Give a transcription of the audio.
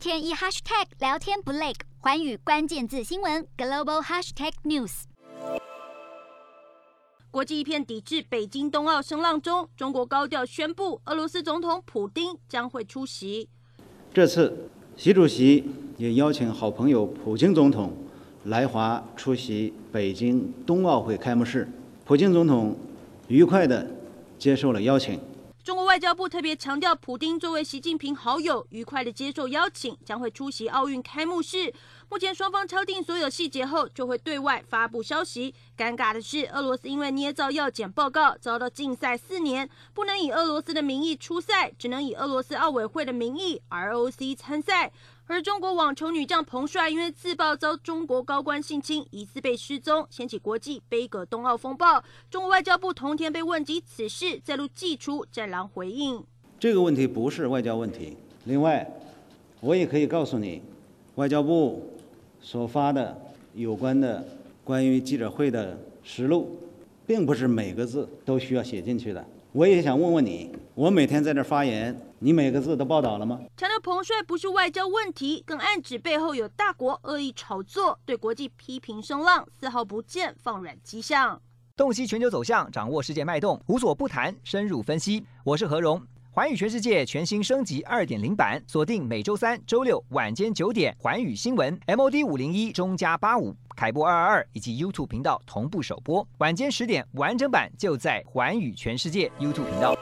天一 hashtag 聊天不累，环宇关键字新闻 global hashtag news。国际一片抵制北京冬奥声浪中，中国高调宣布，俄罗斯总统普京将会出席。这次，习主席也邀请好朋友普京总统来华出席北京冬奥会开幕式。普京总统愉快地接受了邀请。外交部特别强调，普丁作为习近平好友，愉快地接受邀请，将会出席奥运开幕式。目前双方敲定所有细节后，就会对外发布消息。尴尬的是，俄罗斯因为捏造药检报告，遭到禁赛四年，不能以俄罗斯的名义出赛，只能以俄罗斯奥委会的名义 ROC 参赛。而中国网球女将彭帅因为自曝遭中国高官性侵，疑似被失踪，掀起国际杯葛冬奥风暴。中国外交部同天被问及此事，再度祭出战狼回应：这个问题不是外交问题。另外，我也可以告诉你，外交部所发的有关的关于记者会的实录，并不是每个字都需要写进去的。我也想问问你，我每天在这发言。你每个字都报道了吗？强调彭帅不是外交问题，更暗指背后有大国恶意炒作，对国际批评声浪丝毫不见放软迹象。洞悉全球走向，掌握世界脉动，无所不谈，深入分析。我是何荣，环宇全世界全新升级二点零版，锁定每周三、周六晚间九点，环宇新闻 MOD 五零一中加八五凯播二二二以及 YouTube 频道同步首播，晚间十点完整版就在环宇全世界 YouTube 频道。